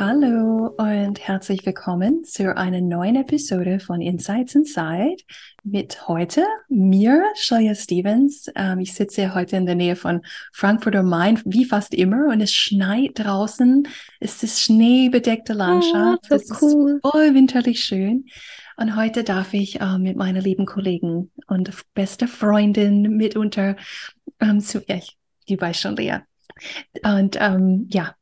Hallo und herzlich willkommen zu einer neuen Episode von Insights Inside mit heute mir, Shaya Stevens. Ähm, ich sitze heute in der Nähe von Frankfurt am Main, wie fast immer, und es schneit draußen. Es ist schneebedeckte Landschaft. Oh, so cool. ist voll winterlich schön. Und heute darf ich äh, mit meiner lieben Kollegen und beste Freundin mitunter ähm, zu ich, die weiß schon Lea. Und ähm, ja,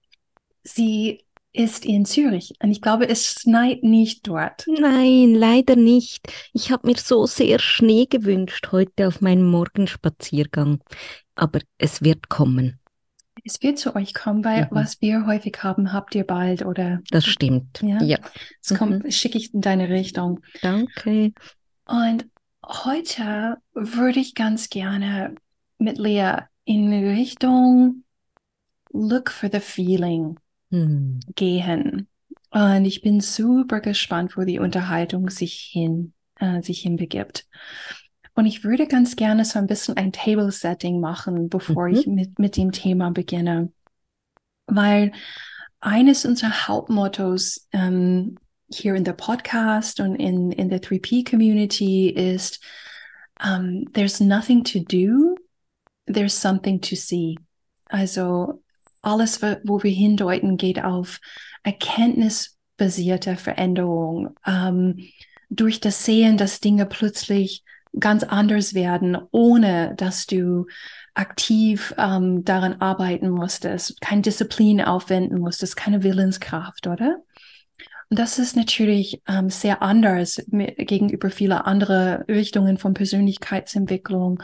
sie ist in Zürich und ich glaube, es schneit nicht dort. Nein, leider nicht. Ich habe mir so sehr Schnee gewünscht heute auf meinem Morgenspaziergang. Aber es wird kommen. Es wird zu euch kommen, weil Mhm. was wir häufig haben, habt ihr bald oder Das stimmt. Ja. Ja. es kommt, schicke ich in deine Richtung. Danke. Und heute würde ich ganz gerne mit Lea in Richtung Look for the Feeling Hm. gehen. Und ich bin super gespannt, wo die Unterhaltung sich hin, äh, sich hinbegibt. Und ich würde ganz gerne so ein bisschen ein Table Setting machen, bevor Mhm. ich mit, mit dem Thema beginne. Weil eines unserer Hauptmottos ähm, hier in der Podcast und in, in der 3P Community ist, um, there's nothing to do, there's something to see. Also alles, wo wir hindeuten, geht auf erkenntnisbasierte Veränderung. Ähm, durch das Sehen, dass Dinge plötzlich ganz anders werden, ohne dass du aktiv ähm, daran arbeiten musstest, keine Disziplin aufwenden musstest, keine Willenskraft, oder? Und das ist natürlich ähm, sehr anders mi- gegenüber vieler andere Richtungen von Persönlichkeitsentwicklung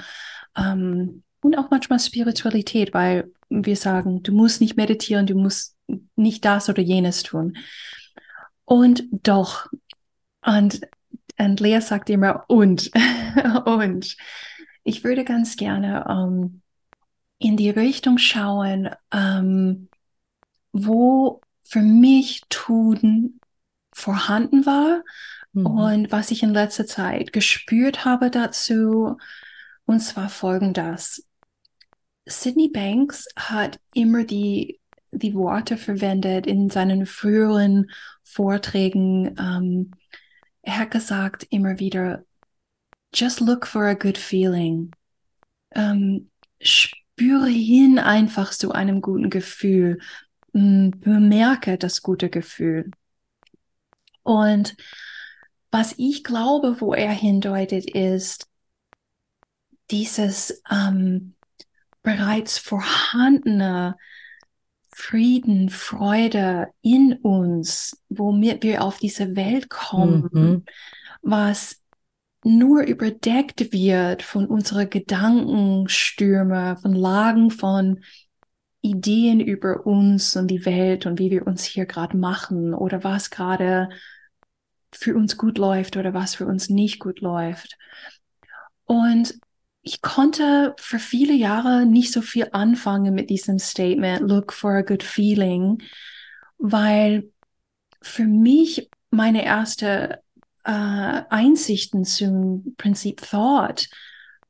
ähm, und auch manchmal Spiritualität, weil wir sagen, du musst nicht meditieren, du musst nicht das oder jenes tun. Und doch, und, und Lea sagt immer und, und ich würde ganz gerne ähm, in die Richtung schauen, ähm, wo für mich Tun vorhanden war Mhm. und was ich in letzter Zeit gespürt habe dazu, und zwar folgendes. Sydney Banks hat immer die, die Worte verwendet in seinen früheren Vorträgen. Ähm, er hat gesagt immer wieder, just look for a good feeling. Ähm, spüre hin einfach zu einem guten Gefühl. Mm, Bemerke das gute Gefühl. Und was ich glaube, wo er hindeutet, ist dieses ähm, bereits vorhandene Frieden, Freude in uns, womit wir auf diese Welt kommen, Mhm. was nur überdeckt wird von unseren Gedankenstürme, von Lagen von Ideen über uns und die Welt und wie wir uns hier gerade machen oder was gerade für uns gut läuft oder was für uns nicht gut läuft. Und ich konnte für viele Jahre nicht so viel anfangen mit diesem Statement, look for a good feeling, weil für mich meine erste äh, Einsichten zum Prinzip Thought,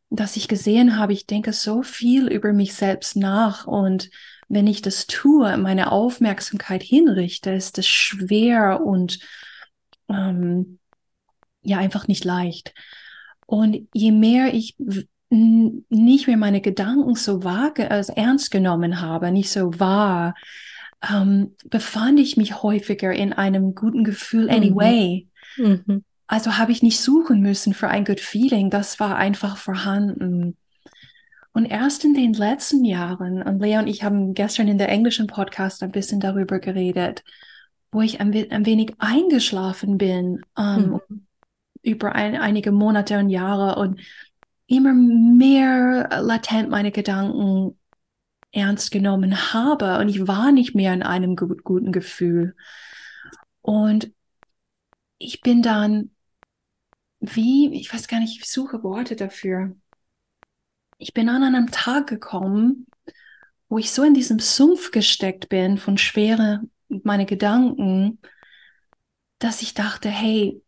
dass ich gesehen habe, ich denke so viel über mich selbst nach und wenn ich das tue, meine Aufmerksamkeit hinrichte, ist es schwer und ähm, ja einfach nicht leicht. Und je mehr ich nicht mehr meine Gedanken so vage, also ernst genommen habe, nicht so wahr, ähm, befand ich mich häufiger in einem guten Gefühl Mhm. anyway. Mhm. Also habe ich nicht suchen müssen für ein good feeling, das war einfach vorhanden. Und erst in den letzten Jahren, und Lea und ich haben gestern in der englischen Podcast ein bisschen darüber geredet, wo ich ein, ein wenig eingeschlafen bin ähm, über ein, einige Monate und Jahre und immer mehr latent meine Gedanken ernst genommen habe und ich war nicht mehr in einem gut, guten Gefühl. Und ich bin dann wie, ich weiß gar nicht, ich suche Worte dafür. Ich bin an einem Tag gekommen, wo ich so in diesem Sumpf gesteckt bin von Schwere, meine Gedanken, dass ich dachte, hey,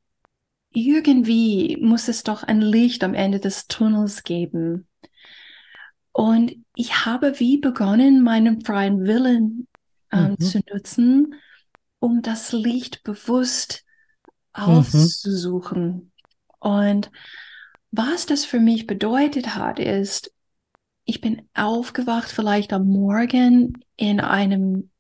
irgendwie muss es doch ein Licht am Ende des Tunnels geben. Und ich habe wie begonnen, meinen freien Willen ähm, mhm. zu nutzen, um das Licht bewusst auszusuchen. Mhm. Und was das für mich bedeutet hat, ist, ich bin aufgewacht vielleicht am Morgen in einem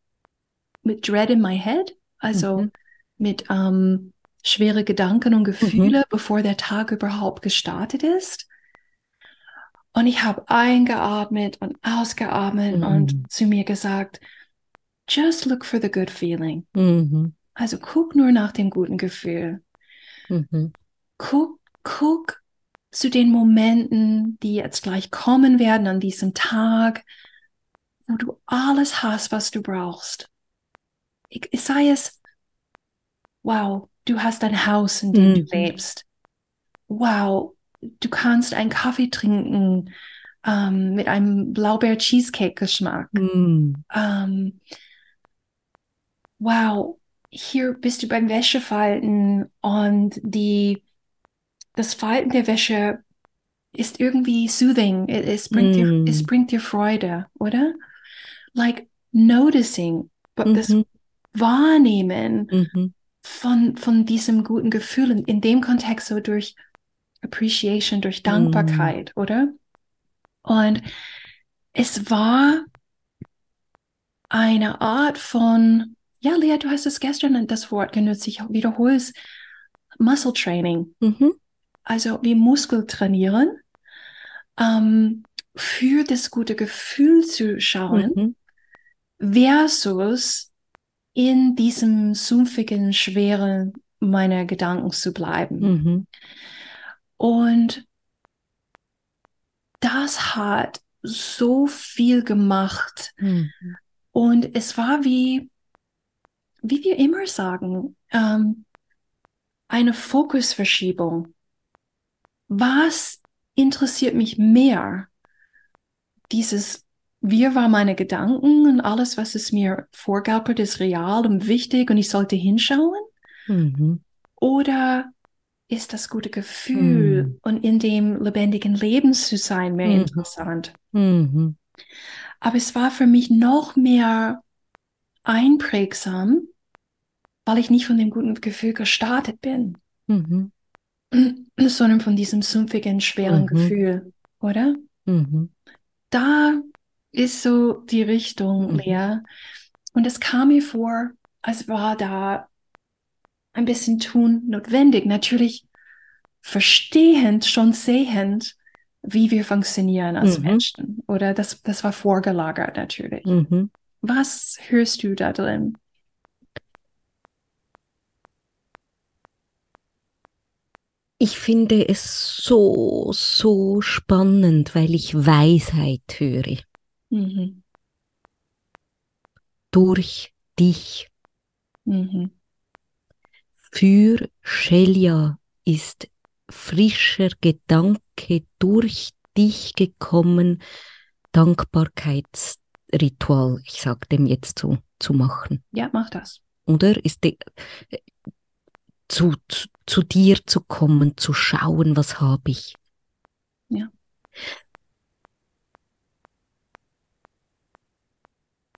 mit Dread in my head, also mhm. mit ähm, schwere Gedanken und Gefühle, mhm. bevor der Tag überhaupt gestartet ist. Und ich habe eingeatmet und ausgeatmet mhm. und zu mir gesagt, just look for the good feeling. Mhm. Also guck nur nach dem guten Gefühl. Mhm. Guck, guck zu den Momenten, die jetzt gleich kommen werden an diesem Tag, wo du alles hast, was du brauchst. Ich, sei es, wow, du hast ein Haus, in dem mhm. du lebst. Wow, du kannst einen Kaffee trinken ähm, mit einem Blaubeer-Cheesecake-Geschmack. Mhm. Ähm, wow, hier bist du beim Wäschefalten und die, das Falten der Wäsche ist irgendwie soothing. Es bringt, mm. dir, es bringt dir Freude, oder? Like noticing, mhm. das Wahrnehmen mhm. Von, von diesem guten Gefühl in, in dem Kontext so durch Appreciation, durch Dankbarkeit, mm. oder? Und es war eine Art von ja, Lea, du hast es gestern das Wort genutzt, ich wiederhole es, Muscle Training. Mhm. Also wie Muskel trainieren, ähm, für das gute Gefühl zu schauen, mhm. versus in diesem sumpfigen, schweren meiner Gedanken zu bleiben. Mhm. Und das hat so viel gemacht. Mhm. Und es war wie, wie wir immer sagen, ähm, eine Fokusverschiebung. Was interessiert mich mehr? Dieses wir war meine Gedanken und alles, was es mir vorgaukelt, ist real und wichtig und ich sollte hinschauen? Mhm. Oder ist das gute Gefühl mhm. und in dem lebendigen Leben zu sein mehr mhm. interessant? Mhm. Aber es war für mich noch mehr einprägsam, weil ich nicht von dem guten Gefühl gestartet bin, mhm. sondern von diesem sumpfigen, schweren mhm. Gefühl, oder? Da ist so die Richtung, mhm. Lea. Und es kam mir vor, als war da ein bisschen tun notwendig. Natürlich verstehend, schon sehend, wie wir funktionieren als mhm. Menschen. Oder das, das war vorgelagert natürlich. Mhm. Was hörst du da drin? Ich finde es so, so spannend, weil ich Weisheit höre. Mhm. Durch dich. Mhm. Für Shelia ist frischer Gedanke durch dich gekommen, Dankbarkeitsritual, ich sage dem jetzt so, zu machen. Ja, mach das. Oder ist die, zu, zu, zu dir zu kommen, zu schauen, was habe ich. Ja.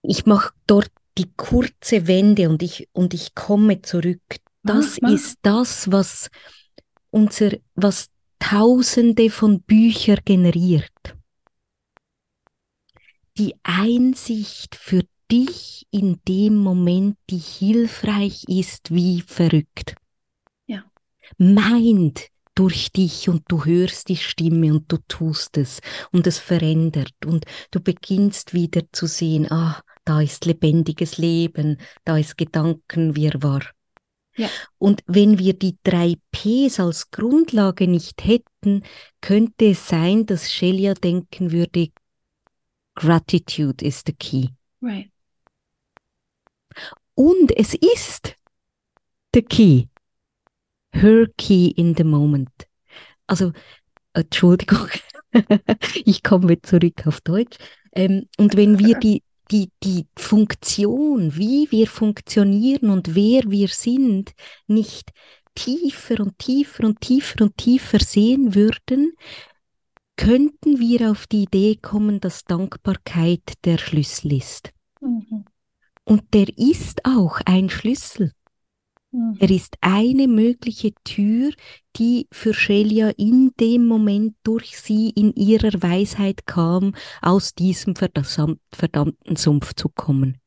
Ich mache dort die kurze Wende und ich, und ich komme zurück. Das mach. ist das, was unser, was Tausende von Büchern generiert. Die Einsicht für dich in dem Moment, die hilfreich ist wie verrückt meint durch dich und du hörst die Stimme und du tust es und es verändert und du beginnst wieder zu sehen, ah, da ist lebendiges Leben, da ist Gedankenwirrwarr. Ja. Und wenn wir die drei Ps als Grundlage nicht hätten, könnte es sein, dass Shelia denken würde, Gratitude is the key. Right. Und es ist the key. Her key in the moment. Also, Entschuldigung, ich komme zurück auf Deutsch. Ähm, und wenn wir die, die, die Funktion, wie wir funktionieren und wer wir sind, nicht tiefer und tiefer und tiefer und tiefer sehen würden, könnten wir auf die Idee kommen, dass Dankbarkeit der Schlüssel ist. Mhm. Und der ist auch ein Schlüssel. Mhm. Er ist eine mögliche Tür, die für Shelia in dem Moment durch sie in ihrer Weisheit kam, aus diesem verdam- verdammten Sumpf zu kommen.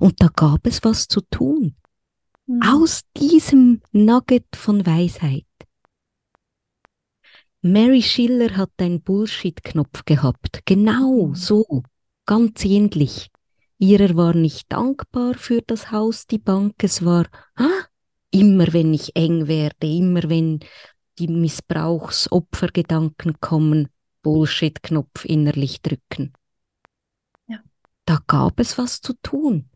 Und da gab es was zu tun. Mhm. Aus diesem Nugget von Weisheit. Mary Schiller hat einen Bullshit-Knopf gehabt. Genau Mhm. so. Ganz ähnlich. Ihrer war nicht dankbar für das Haus, die Bank. Es war, ah, immer wenn ich eng werde, immer wenn die Missbrauchsopfergedanken kommen, Bullshit-Knopf innerlich drücken. Ja. Da gab es was zu tun.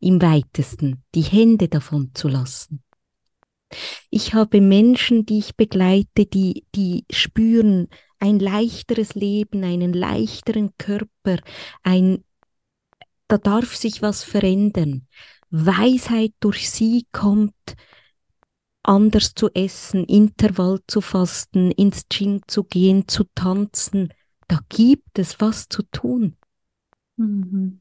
Im weitesten die Hände davon zu lassen. Ich habe Menschen, die ich begleite, die, die spüren ein leichteres Leben, einen leichteren Körper, ein, da darf sich was verändern. Weisheit durch sie kommt, anders zu essen, Intervall zu fasten, ins Gym zu gehen, zu tanzen. Da gibt es was zu tun. Mhm.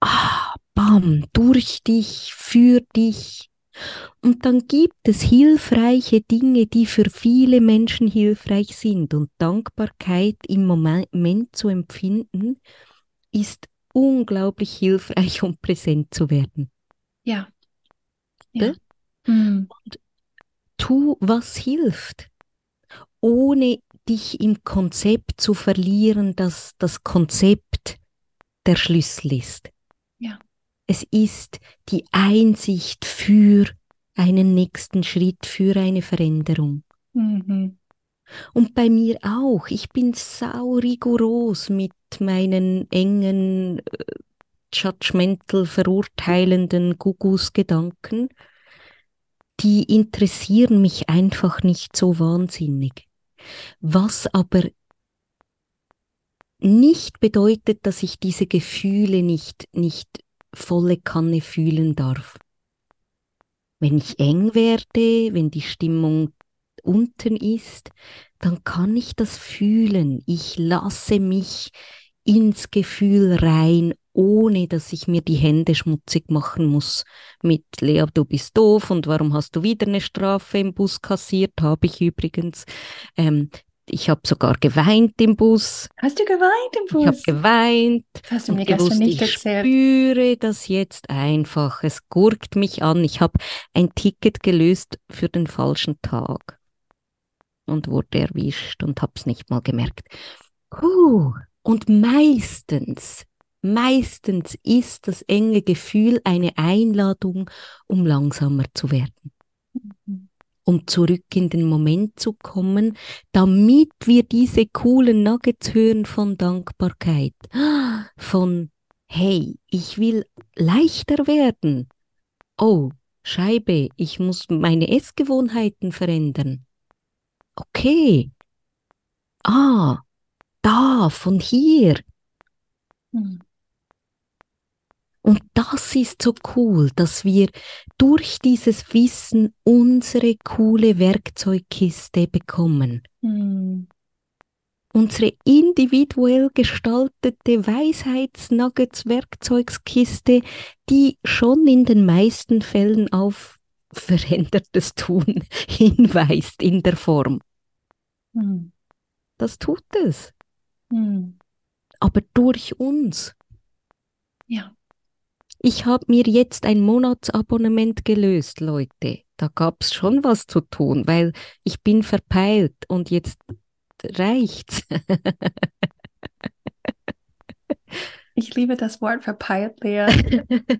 Ah, bam, durch dich, für dich. Und dann gibt es hilfreiche Dinge, die für viele Menschen hilfreich sind. Und Dankbarkeit im Moment zu empfinden, ist unglaublich hilfreich, um präsent zu werden. Ja. Ja. Ja. Mhm. Tu, was hilft, ohne dich im Konzept zu verlieren, dass das Konzept der Schlüssel ist. Ja. Es ist die Einsicht für einen nächsten Schritt, für eine Veränderung. Mhm. Und bei mir auch. Ich bin sau rigoros mit meinen engen, äh, judgmental verurteilenden Gugus-Gedanken. Die interessieren mich einfach nicht so wahnsinnig. Was aber nicht bedeutet, dass ich diese Gefühle nicht, nicht volle Kanne fühlen darf. Wenn ich eng werde, wenn die Stimmung unten ist, dann kann ich das fühlen. Ich lasse mich ins Gefühl rein, ohne dass ich mir die Hände schmutzig machen muss mit Lea, du bist doof und warum hast du wieder eine Strafe im Bus kassiert? Habe ich übrigens. Ähm, ich habe sogar geweint im Bus. Hast du geweint im Ich habe Bus? geweint Das hast du mir gestern nicht ich erzählt. spüre das jetzt einfach. Es gurkt mich an. Ich habe ein Ticket gelöst für den falschen Tag und wurde erwischt und habe es nicht mal gemerkt. Puh. Und meistens, meistens ist das enge Gefühl eine Einladung, um langsamer zu werden Mhm. um zurück in den Moment zu kommen, damit wir diese coolen Nuggets hören von Dankbarkeit, von hey, ich will leichter werden. Oh, Scheibe, ich muss meine Essgewohnheiten verändern. Okay. Ah, da, von hier. Mhm. Und das ist so cool, dass wir durch dieses Wissen unsere coole Werkzeugkiste bekommen. Mhm. Unsere individuell gestaltete Weisheitsnuggets-Werkzeugskiste, die schon in den meisten Fällen auf verändertes Tun hinweist in der Form. Mhm. Das tut es. Mhm. Aber durch uns. Ja. Ich habe mir jetzt ein Monatsabonnement gelöst, Leute. Da gab es schon was zu tun, weil ich bin verpeilt und jetzt reicht's. Ich liebe das Wort verpeilt, Lea.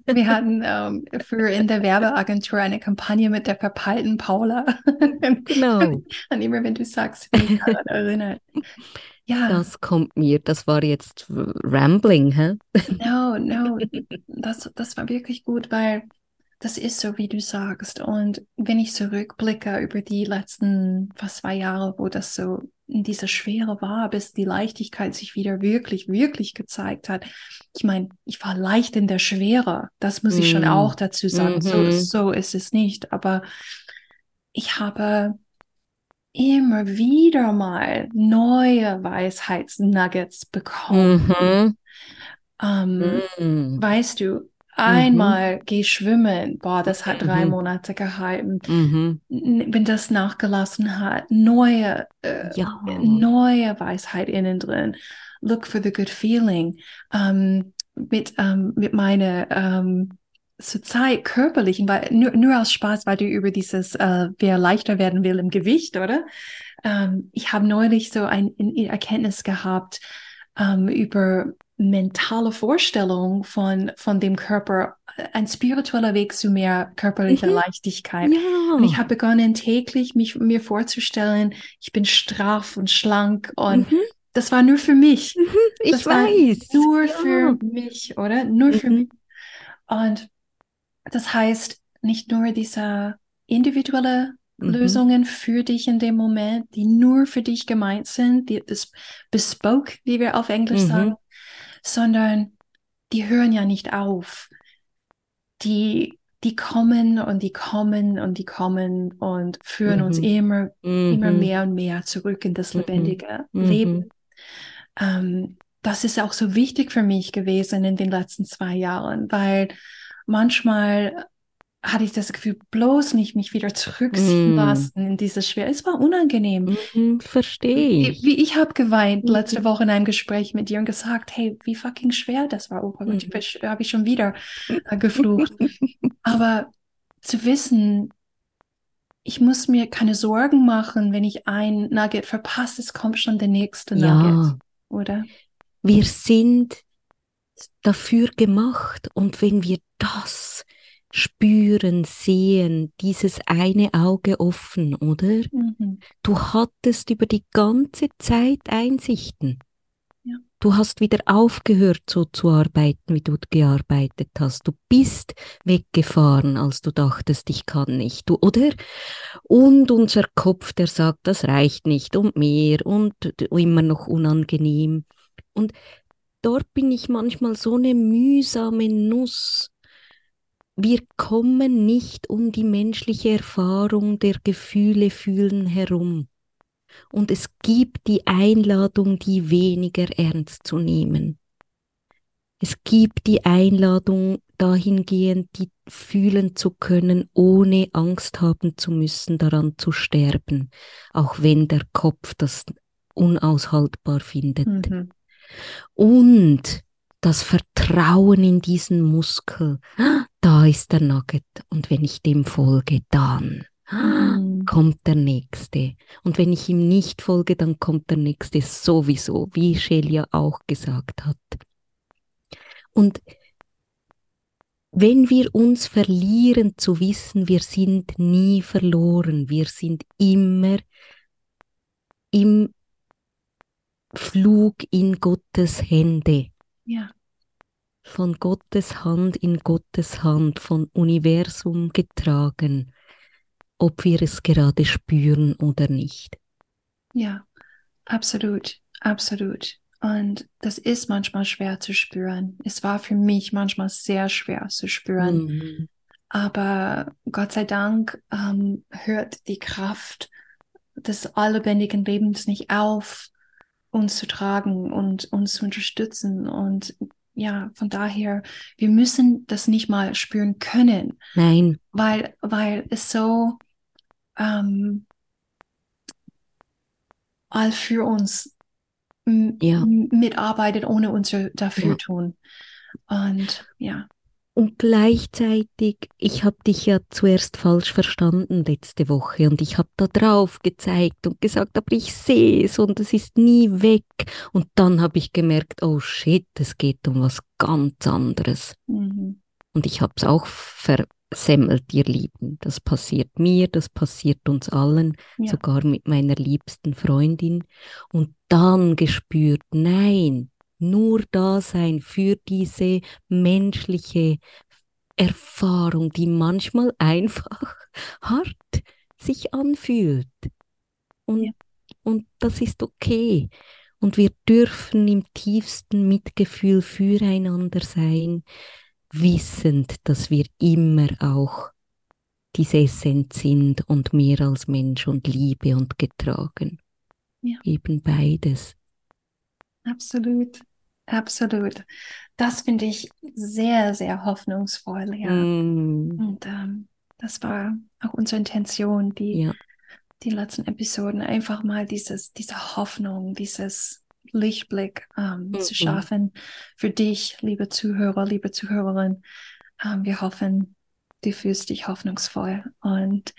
Wir hatten ähm, früher in der Werbeagentur eine Kampagne mit der verpeilten Paula. genau. Und immer wenn du sagst, bin ich daran erinnert. Ja. Das kommt mir, das war jetzt Rambling, hä? No, no, das, das war wirklich gut, weil das ist so, wie du sagst. Und wenn ich zurückblicke über die letzten fast zwei Jahre, wo das so in dieser Schwere war, bis die Leichtigkeit sich wieder wirklich, wirklich gezeigt hat. Ich meine, ich war leicht in der Schwere. Das muss ich schon Mm. auch dazu sagen. So, Mhm. so ist es nicht. Aber ich habe immer wieder mal neue Weisheitsnuggets bekommen. Mhm. Ähm, Mhm. Weißt du, einmal geh schwimmen, boah, das hat drei Mhm. Monate gehalten. Mhm. Wenn das nachgelassen hat, neue, äh, Ja. neue Weisheit innen drin. Look for the good feeling. Ähm, mit, ähm, mit meiner ähm, zurzeit körperlichen, weil nur, nur aus Spaß, weil du über dieses, äh, wer leichter werden will im Gewicht, oder? Ähm, ich habe neulich so ein, ein Erkenntnis gehabt ähm, über mentale Vorstellung von, von dem Körper, ein spiritueller Weg zu mehr körperlicher Mhm. Leichtigkeit. Ja. Und ich habe begonnen, täglich mich mir vorzustellen, ich bin straff und schlank und Mhm. das war nur für mich. Ich das war weiß. Nur ja. für mich, oder? Nur für Mhm. mich. Und das heißt, nicht nur diese individuelle Mhm. Lösungen für dich in dem Moment, die nur für dich gemeint sind, die bes bespoke, wie wir auf Englisch Mhm. sagen, sondern die hören ja nicht auf. Die, die kommen und die kommen und die kommen und führen uns Mhm. immer immer Mhm. mehr und mehr zurück in das Mhm. lebendige. Leben. Ähm, das ist auch so wichtig für mich gewesen in den letzten zwei Jahren, weil manchmal hatte ich das Gefühl, bloß nicht mich wieder zurückziehen Mm. lassen in diese Schwer. Es war unangenehm. Mhm. Verstehe Wie, ich. wie ich habe geweint Mhm. letzte Woche in einem Gespräch mit dir und gesagt, hey, wie fucking schwer das war. Oh Gott, Mhm. habe ich schon wieder äh, geflucht. Aber zu wissen, ich muss mir keine Sorgen machen, wenn ich ein Nugget verpasse, es kommt schon der nächste Ja. Nugget, oder? Wir sind dafür gemacht und wenn wir das spüren, sehen, dieses eine Auge offen, oder? Mhm. Du hattest über die ganze Zeit Einsichten. Ja. Du hast wieder aufgehört, so zu arbeiten, wie du gearbeitet hast. Du bist weggefahren, als du dachtest, ich kann nicht, du, oder? Und unser Kopf, der sagt, das reicht nicht und mehr und immer noch unangenehm. Und dort bin ich manchmal so eine mühsame Nuss. Wir kommen nicht um die menschliche Erfahrung der Gefühle fühlen herum. Und es gibt die Einladung, die weniger ernst zu nehmen. Es gibt die Einladung, dahingehend, die fühlen zu können, ohne Angst haben zu müssen, daran zu sterben, auch wenn der Kopf das unaushaltbar findet. Mhm. Und das Vertrauen in diesen Muskel, da ist der Nugget. Und wenn ich dem folge, dann Mhm. kommt der nächste. Und wenn ich ihm nicht folge, dann kommt der nächste sowieso, wie Shelia auch gesagt hat. Und wenn wir uns verlieren zu wissen, wir sind nie verloren, wir sind immer im Flug in Gottes Hände, Ja, von Gottes Hand in Gottes Hand, von Universum getragen, ob wir es gerade spüren oder nicht. ja, absolut, absolut. Und das ist manchmal schwer zu spüren. Es war für mich manchmal sehr schwer zu spüren. Mhm. Aber Gott sei Dank ähm, hört die Kraft des alllebendigen Lebens nicht auf, uns zu tragen und uns zu unterstützen. Und ja, von daher, wir müssen das nicht mal spüren können, Nein, weil, weil es so ähm, all für uns Ja. mitarbeitet, ohne uns dafür Ja. tun. Und ja, Und gleichzeitig, ich habe dich ja zuerst falsch verstanden letzte Woche und ich habe da drauf gezeigt und gesagt, aber ich sehe es und es ist nie weg. Und dann habe ich gemerkt, oh shit, es geht um was ganz anderes. mhm. Und ich habe es auch ver semmelt, ihr Lieben. Das passiert mir, das passiert uns allen, Ja. sogar mit meiner liebsten Freundin. Und dann gespürt, nein, nur da sein für diese menschliche Erfahrung, die manchmal einfach hart sich anfühlt. Und, Ja. und das ist okay. Und wir dürfen im tiefsten Mitgefühl füreinander sein, wissend, dass wir immer auch diese Essenz sind und mehr als Mensch und Liebe und getragen. Ja. Eben beides. Absolut, absolut. Das finde ich sehr, sehr hoffnungsvoll, ja. Mm, Und ähm, das war auch unsere Intention, die, ja, die letzten Episoden, einfach mal dieses, diese Hoffnung, dieses Lichtblick ähm, zu Mhm. schaffen für dich, liebe Zuhörer, liebe Zuhörerin. Ähm, wir hoffen, du fühlst dich hoffnungsvoll und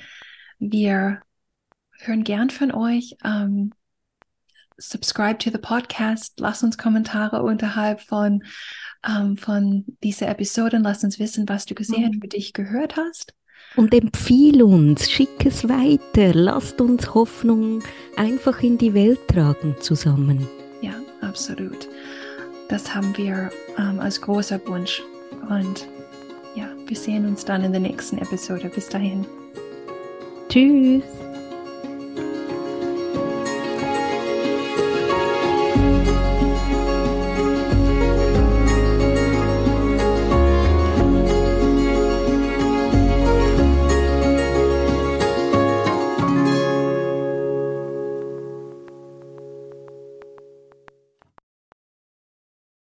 wir hören gern von euch. Ähm, subscribe to the podcast. Lass uns Kommentare unterhalb von, ähm, von dieser Episode und lass uns wissen, was du gesehen und Mhm. für dich gehört hast. Und empfiehl uns, schick es weiter, lasst uns Hoffnung einfach in die Welt tragen zusammen. Ja, absolut. Das haben wir ähm, als großer Wunsch. Und ja, wir sehen uns dann in der nächsten Episode. Bis dahin. Tschüss.